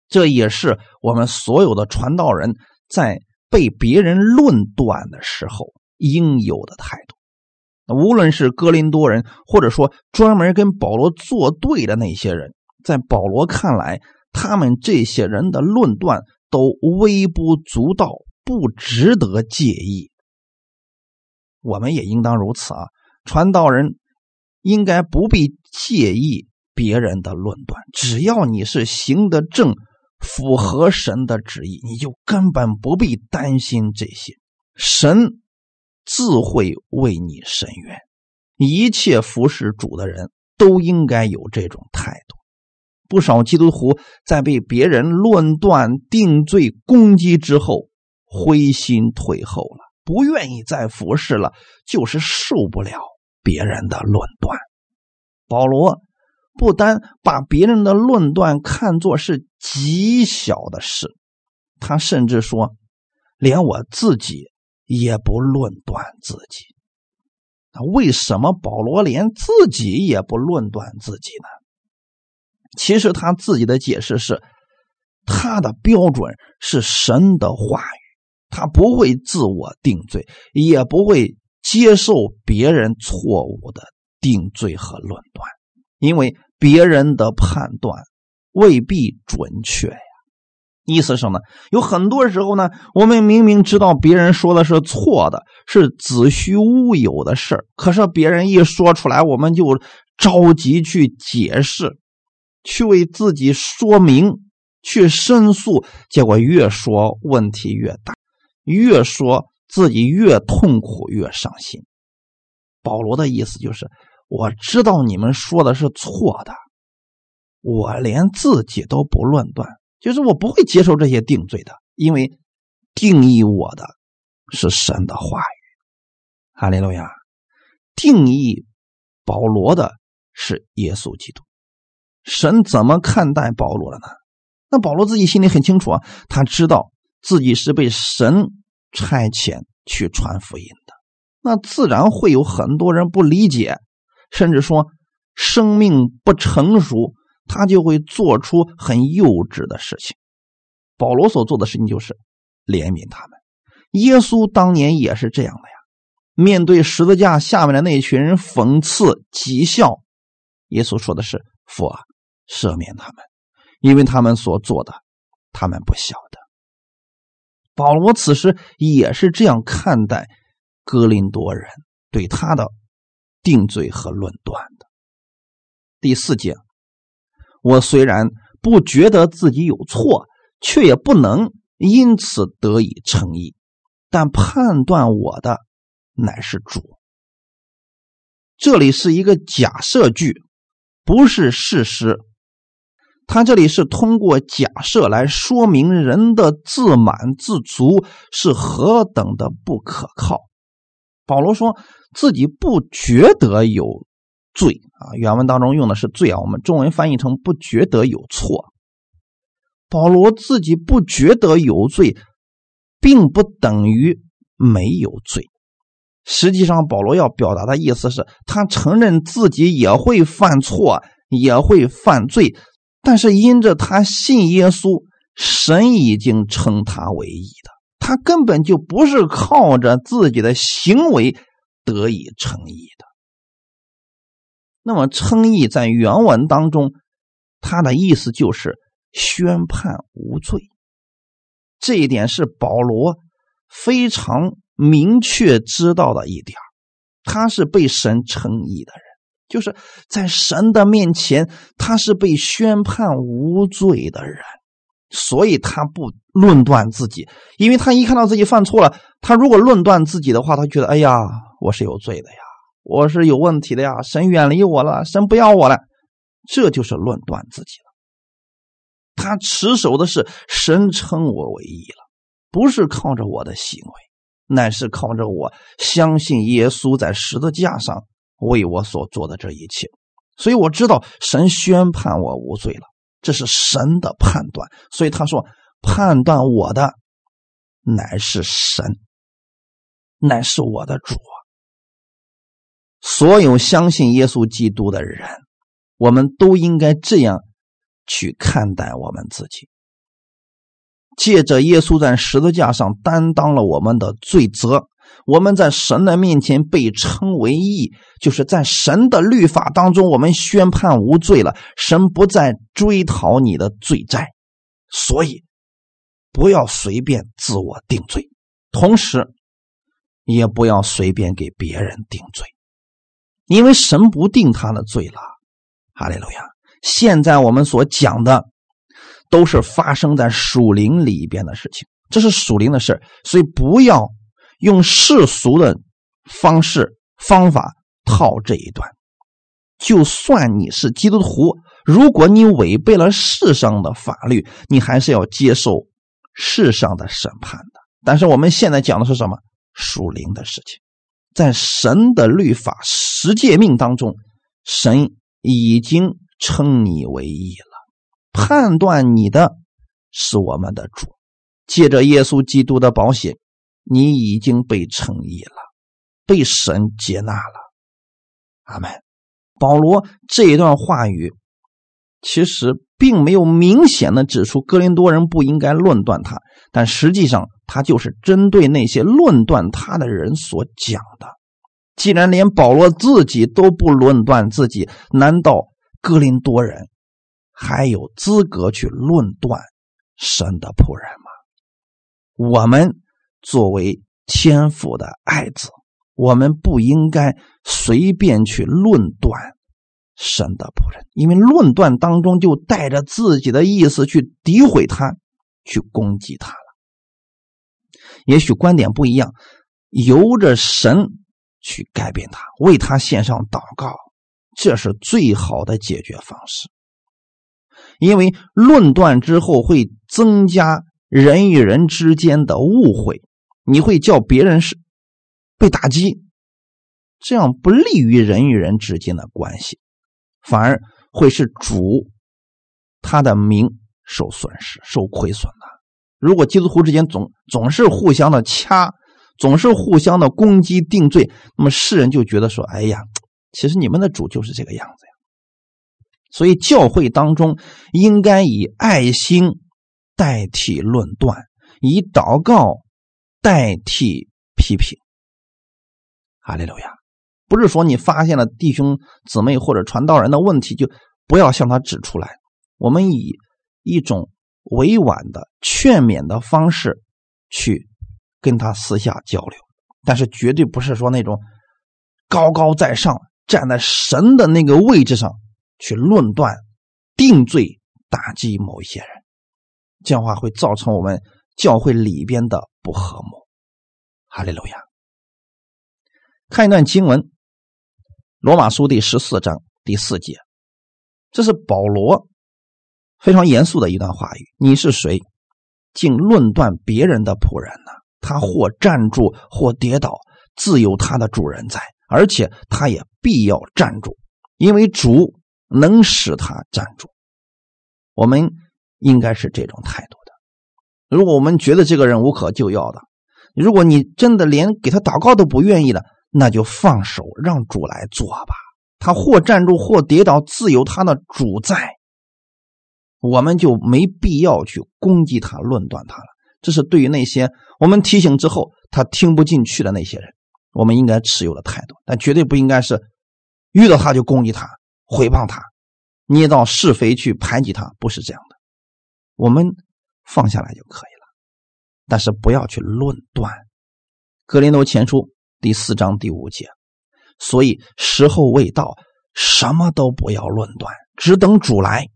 [SPEAKER 1] 这也是我们所有的传道人在被别人论断的时候应有的态度。无论是哥林多人，或者说专门跟保罗作对的那些人，在保罗看来，他们这些人的论断都微不足道，不值得介意。我们也应当如此啊！传道人应该不必介意别人的论断，只要你是行得正，符合神的旨意，你就根本不必担心这些。神。自会为你伸冤，一切服侍主的人都应该有这种态度。不少基督徒在被别人论断、定罪、攻击之后，灰心退后了，不愿意再服侍了，就是受不了别人的论断。保罗不单把别人的论断看作是极小的事，他甚至说，连我自己。也不论断自己，那为什么保罗连自己也不论断自己呢？其实他自己的解释是，他的标准是神的话语，他不会自我定罪，也不会接受别人错误的定罪和论断，因为别人的判断未必准确。意思什么呢？有很多时候呢，我们明明知道别人说的是错的，是子虚乌有的事，可是别人一说出来，我们就着急去解释，去为自己说明，去申诉，结果越说问题越大，越说自己越痛苦，越伤心。保罗的意思就是，我知道你们说的是错的，我连自己都不论断。就是我不会接受这些定罪的，因为定义我的是神的话语。哈利路亚，定义保罗的是耶稣基督。神怎么看待保罗的呢？那保罗自己心里很清楚啊，他知道自己是被神差遣去传福音的，那自然会有很多人不理解，甚至说生命不成熟。他就会做出很幼稚的事情。保罗所做的事情就是怜悯他们。耶稣当年也是这样的呀。面对十字架下面的那群人讽刺讥笑，耶稣说的是：“父啊，赦免他们，因为他们所做的，他们不晓得。”保罗此时也是这样看待哥林多人对他的定罪和论断的。第四节。我虽然不觉得自己有错，却也不能因此得以称义。但判断我的乃是主。这里是一个假设句，不是事实。他这里是通过假设来说明人的自满自足是何等的不可靠。保罗说自己不觉得有。罪啊，原文当中用的是罪啊，我们中文翻译成不觉得有错。保罗自己不觉得有罪，并不等于没有罪。实际上，保罗要表达的意思是他承认自己也会犯错，也会犯罪，但是因着他信耶稣，神已经称他为义的，他根本就不是靠着自己的行为得以称义的。那么称义在原文当中，它的意思就是宣判无罪。这一点是保罗非常明确知道的一点他是被神称义的人，就是在神的面前，他是被宣判无罪的人，所以他不论断自己，因为他一看到自己犯错了，他如果论断自己的话，他觉得哎呀，我是有罪的呀。我是有问题的呀，神远离我了，神不要我了，这就是论断自己了。他持守的是神称我为义了，不是靠着我的行为，乃是靠着我相信耶稣在十字架上为我所做的这一切。所以我知道神宣判我无罪了，这是神的判断。所以他说判断我的乃是神，乃是我的主。所有相信耶稣基督的人，我们都应该这样去看待我们自己。借着耶稣在十字架上担当了我们的罪责，我们在神的面前被称为义，就是在神的律法当中，我们宣判无罪了，神不再追讨你的罪债，所以不要随便自我定罪，同时也不要随便给别人定罪，因为神不定他的罪了。哈利路亚！现在我们所讲的。都是发生在属灵里边的事情，这是属灵的事所以不要用世俗的方式方法套这一段。就算你是基督徒，如果你违背了世上的法律，你还是要接受世上的审判的。但是我们现在讲的是什么？属灵的事情，在神的律法十诫命当中，神已经称你为义了。判断你的是我们的主，借着耶稣基督的保险，你已经被称义了，被神接纳了。阿门。保罗这一段话语，其实并没有明显的指出哥林多人不应该论断他，但实际上他就是针对那些论断他的人所讲的。既然连保罗自己都不论断自己，难道哥林多人？还有资格去论断神的仆人吗？我们作为天父的爱子，我们不应该随便去论断神的仆人，因为论断当中就带着自己的意思去诋毁他，去攻击他。也许观点不一样，由着神去改变他，为他献上祷告，这是最好的解决方式。因为论断之后会增加人与人之间的误会，你会叫别人是被打击，这样不利于人与人之间的关系，反而会是主他的名受损失、受亏损。如果基督徒之间总总是互相的掐，总是互相的攻击、定罪，那么世人就觉得说：“哎呀，其实你们的主就是这个样子呀。”所以，教会当中应该以爱心代替论断，以祷告代替批评。哈利路亚！不是说你发现了弟兄姊妹或者传道人的问题，就不要向他指出来。我们以一种委婉的劝勉的方式去跟他私下交流，但是绝对不是说那种高高在上站在神的那个位置上。去论断、定罪、打击某一些人，这样的话会造成我们教会里边的不和睦。哈利路亚！看一段经文，《罗马书》第十四章第四节，这是保罗非常严肃的一段话语：“你是谁，竟论断别人的仆人呢？他或站住，或跌倒，自有他的主人在，而且他也必要站住，因为主。”能使他站住，我们应该是这种态度的。如果我们觉得这个人无可救药的，如果你真的连给他祷告都不愿意了，那就放手让主来做吧。他或站住，或跌倒，自有他的主在。我们就没必要去攻击他、论断他了。这是对于那些我们提醒之后他听不进去的那些人，我们应该持有的态度。但绝对不应该是遇到他就攻击他。毁谤他，捏造是非去排挤他，不是这样的。我们放下来就可以了，但是不要去论断。格林多前书第四章第五节，所以时候未到，什么都不要论断，只等主来，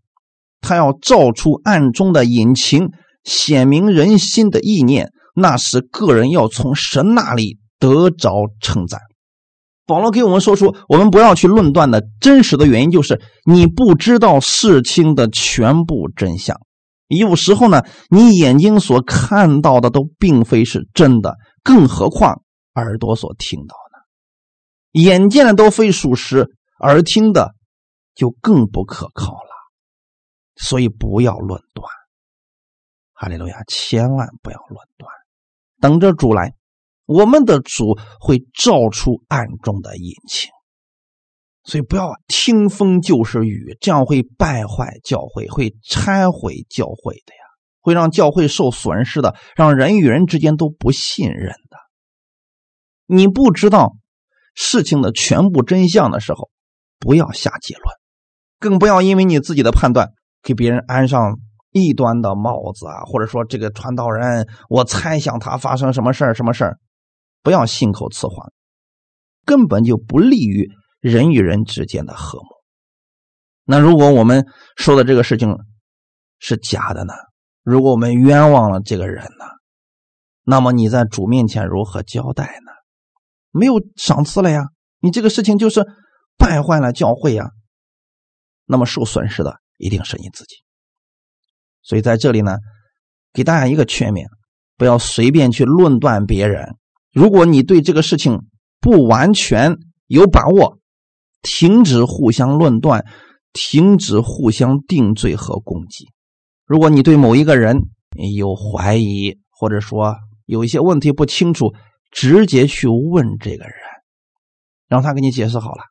[SPEAKER 1] 他要照出暗中的隐情，显明人心的意念。那时个人要从神那里得着称赞。保罗给我们说出，我们不要去论断的真实的原因，就是你不知道事情的全部真相。有时候呢，你眼睛所看到的都并非是真的，更何况耳朵所听到的，眼见的都非属实，耳听的就更不可靠了。所以不要论断，哈利路亚，千万不要论断，等着主来。我们的主会照出暗中的隐情，所以不要听风就是雨，这样会败坏教会，会拆毁教会的呀。会让教会受损失的，让人与人之间都不信任的。你不知道事情的全部真相的时候，不要下结论，更不要因为你自己的判断给别人安上异端的帽子啊，或者说这个传道人，我猜想他发生什么事儿，什么事儿，不要信口雌黄，根本就不利于人与人之间的和睦。那如果我们说的这个事情是假的呢？如果我们冤枉了这个人呢？那么你在主面前如何交代呢？没有赏赐了呀，你这个事情就是败坏了教会呀。那么受损失的一定是你自己。所以在这里呢，给大家一个劝勉：不要随便去论断别人。如果你对这个事情不完全有把握，停止互相论断，停止互相定罪和攻击。如果你对某一个人有怀疑，或者说有一些问题不清楚，直接去问这个人，让他给你解释好了。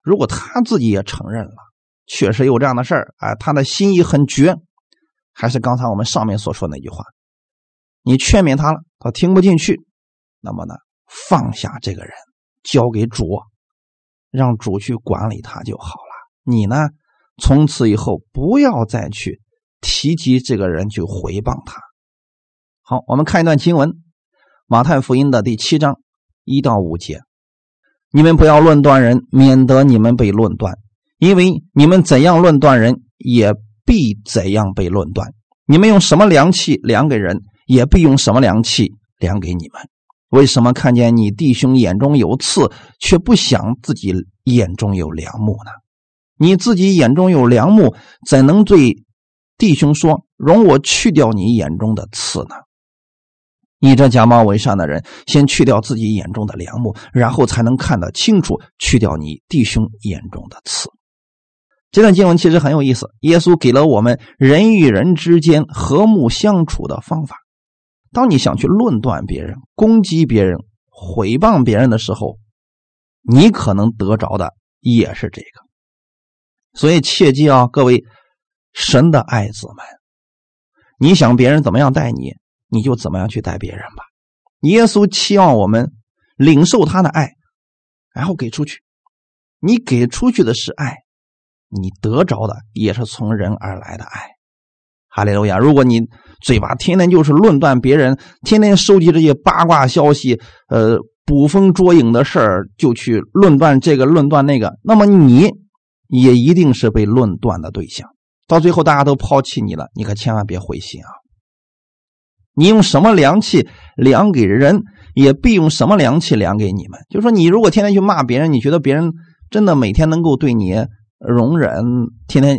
[SPEAKER 1] 如果他自己也承认了，确实有这样的事儿，啊，他的心意很绝，还是刚才我们上面所说那句话，你劝勉他了，他听不进去，那么呢，放下这个人，交给主，让主去管理他就好了。你呢，从此以后不要再去提及这个人，去回谤他。好，我们看一段经文。马太福音的第七章一到五节，你们不要论断人，免得你们被论断。因为你们怎样论断人，也必怎样被论断。你们用什么量器量给人，也必用什么量器量给你们。为什么看见你弟兄眼中有刺，却不想自己眼中有梁木呢？你自己眼中有梁木，怎能对弟兄说：“容我去掉你眼中的刺呢？”你这假冒伪善的人，先去掉自己眼中的梁木，然后才能看得清楚，去掉你弟兄眼中的刺。这段经文其实很有意思，耶稣给了我们人与人之间和睦相处的方法。当你想去论断别人、攻击别人、毁谤别人的时候，你可能得着的也是这个。所以切记啊，各位神的爱子们，你想别人怎么样待你？你就怎么样去待别人吧。耶稣期望我们领受他的爱，然后给出去。你给出去的是爱，你得着的也是从人而来的爱。哈利路亚！如果你嘴巴天天就是论断别人，天天收集这些八卦消息，呃，捕风捉影的事儿，就去论断这个论断那个，那么你也一定是被论断的对象。到最后大家都抛弃你了，你可千万别灰心啊！你用什么量器量给人，也必用什么量器量给你们。就说，你如果天天去骂别人，你觉得别人真的每天能够对你容忍，天天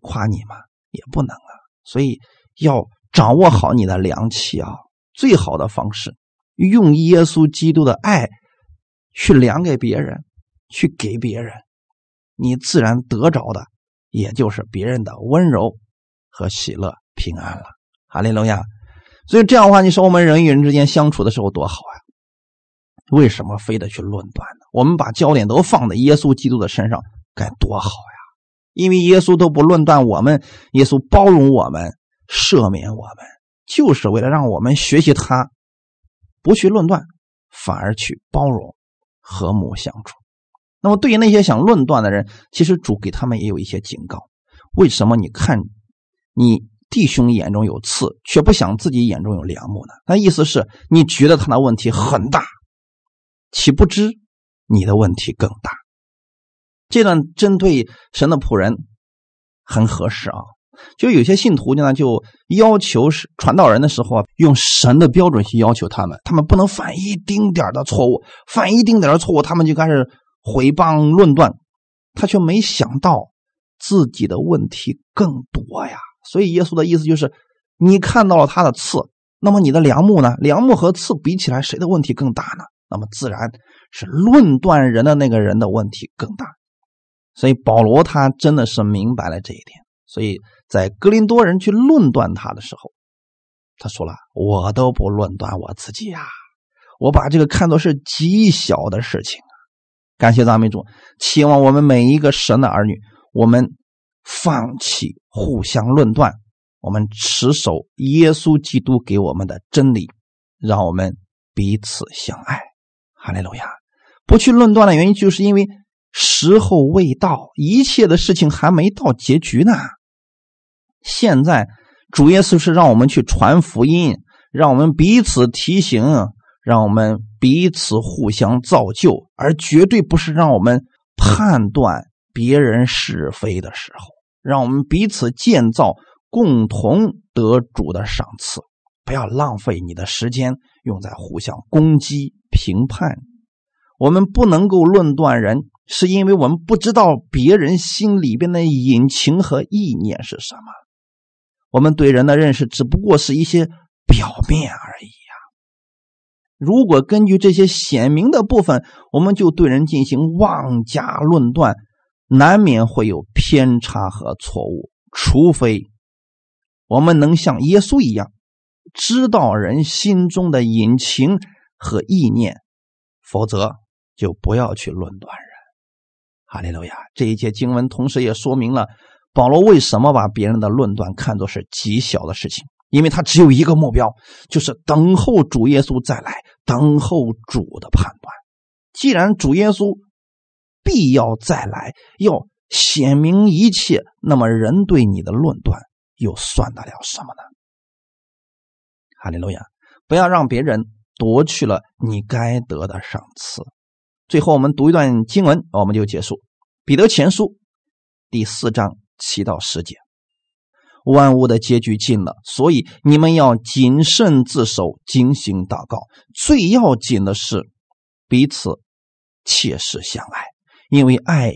[SPEAKER 1] 夸你吗？也不能啊。所以要掌握好你的量器啊。最好的方式，用耶稣基督的爱去量给别人，去给别人，你自然得着的也就是别人的温柔和喜乐、平安了。哈利路亚。所以这样的话，你说我们人与人之间相处的时候多好啊？为什么非得去论断呢？我们把焦点都放在耶稣基督的身上，该多好呀！因为耶稣都不论断我们，耶稣包容我们，赦免我们，就是为了让我们学习他，不去论断，反而去包容、和睦相处。那么对于那些想论断的人，其实主给他们也有一些警告：为什么？你看，你。弟兄眼中有刺，却不想自己眼中有梁木呢？那意思是你觉得他的问题很大，岂不知你的问题更大？这段针对神的仆人很合适啊！就有些信徒呢，就要求是传道人的时候啊，用神的标准去要求他们，他们不能犯一丁点的错误，犯一丁点的错误，他们就开始毁谤论断，他却没想到自己的问题更多呀。所以耶稣的意思就是，你看到了他的刺，那么你的梁木呢？梁木和刺比起来，谁的问题更大呢？那么自然是论断人的那个人的问题更大。所以保罗他真的是明白了这一点。所以在格林多人去论断他的时候，他说了：“我都不论断我自己呀，我把这个看作是极小的事情啊。”感谢赞美主，期望我们每一个神的儿女，我们。放弃互相论断，我们持守耶稣基督给我们的真理，让我们彼此相爱。哈利路亚！不去论断的原因，就是因为时候未到，一切的事情还没到结局呢。现在主耶稣是让我们去传福音，让我们彼此提醒，让我们彼此互相造就，而绝对不是让我们判断别人是非的时候。让我们彼此建造，共同得主的赏赐。不要浪费你的时间用在互相攻击、评判。我们不能够论断人，是因为我们不知道别人心里边的隐情和意念是什么。我们对人的认识只不过是一些表面而已呀。如果根据这些显明的部分，我们就对人进行妄加论断。难免会有偏差和错误，除非我们能像耶稣一样，知道人心中的隐情和意念，否则就不要去论断人。哈利路亚！这一节经文同时也说明了保罗为什么把别人的论断看作是极小的事情，因为他只有一个目标，就是等候主耶稣再来，等候主的判断。既然主耶稣。必要再来，要显明一切。那么人对你的论断又算得了什么呢？哈利路亚！不要让别人夺去了你该得的赏赐。最后，我们读一段经文，我们就结束。彼得前书第四章七到十节：万物的结局近了，所以你们要谨慎自守，精心祷告。最要紧的是彼此切实相爱。因为爱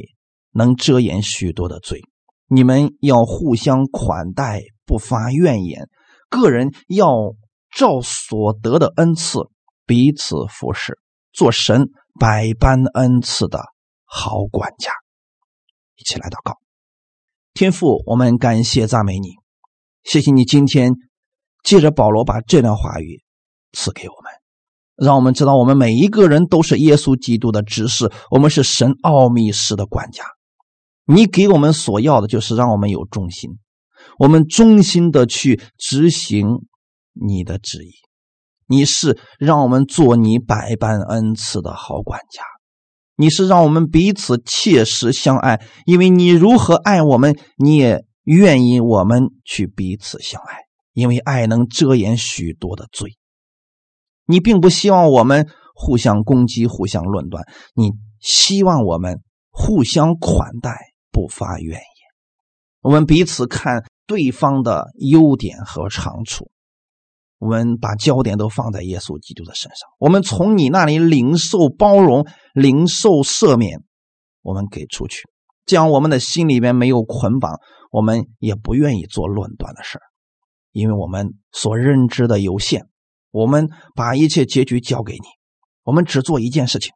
[SPEAKER 1] 能遮掩许多的罪，你们要互相款待，不发怨言。个人要照所得的恩赐彼此服侍，做神百般恩赐的好管家。一起来祷告，天父，我们感谢赞美你，谢谢你今天借着保罗把这段话语赐给我们。让我们知道，我们每一个人都是耶稣基督的执事，我们是神奥秘式的管家。你给我们所要的，就是让我们有忠心，我们忠心的去执行你的旨意。你是让我们做你百般恩赐的好管家，你是让我们彼此切实相爱，因为你如何爱我们，你也愿意我们去彼此相爱，因为爱能遮掩许多的罪。你并不希望我们互相攻击、互相论断，你希望我们互相款待，不发怨言。我们彼此看对方的优点和长处，我们把焦点都放在耶稣基督的身上。我们从你那里领受包容、领受赦免，我们给出去，这样我们的心里边没有捆绑，我们也不愿意做论断的事，因为我们所认知的有限。我们把一切结局交给你，我们只做一件事情：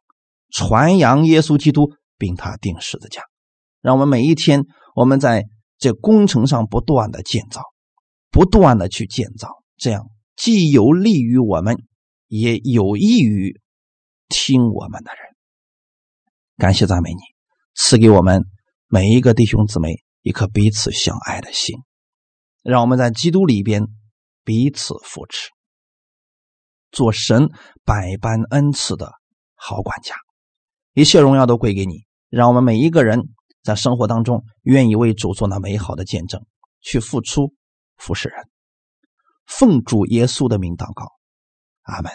[SPEAKER 1] 传扬耶稣基督，并他定十字架。让我们每一天，我们在这工程上不断的建造，不断的去建造，这样既有利于我们，也有益于听我们的人。感谢赞美你，赐给我们每一个弟兄姊妹一颗彼此相爱的心，让我们在基督里边彼此扶持。做神百般恩赐的好管家，一切荣耀都归给你。让我们每一个人在生活当中愿意为主做那美好的见证，去付出服侍人，奉主耶稣的名祷告，阿门。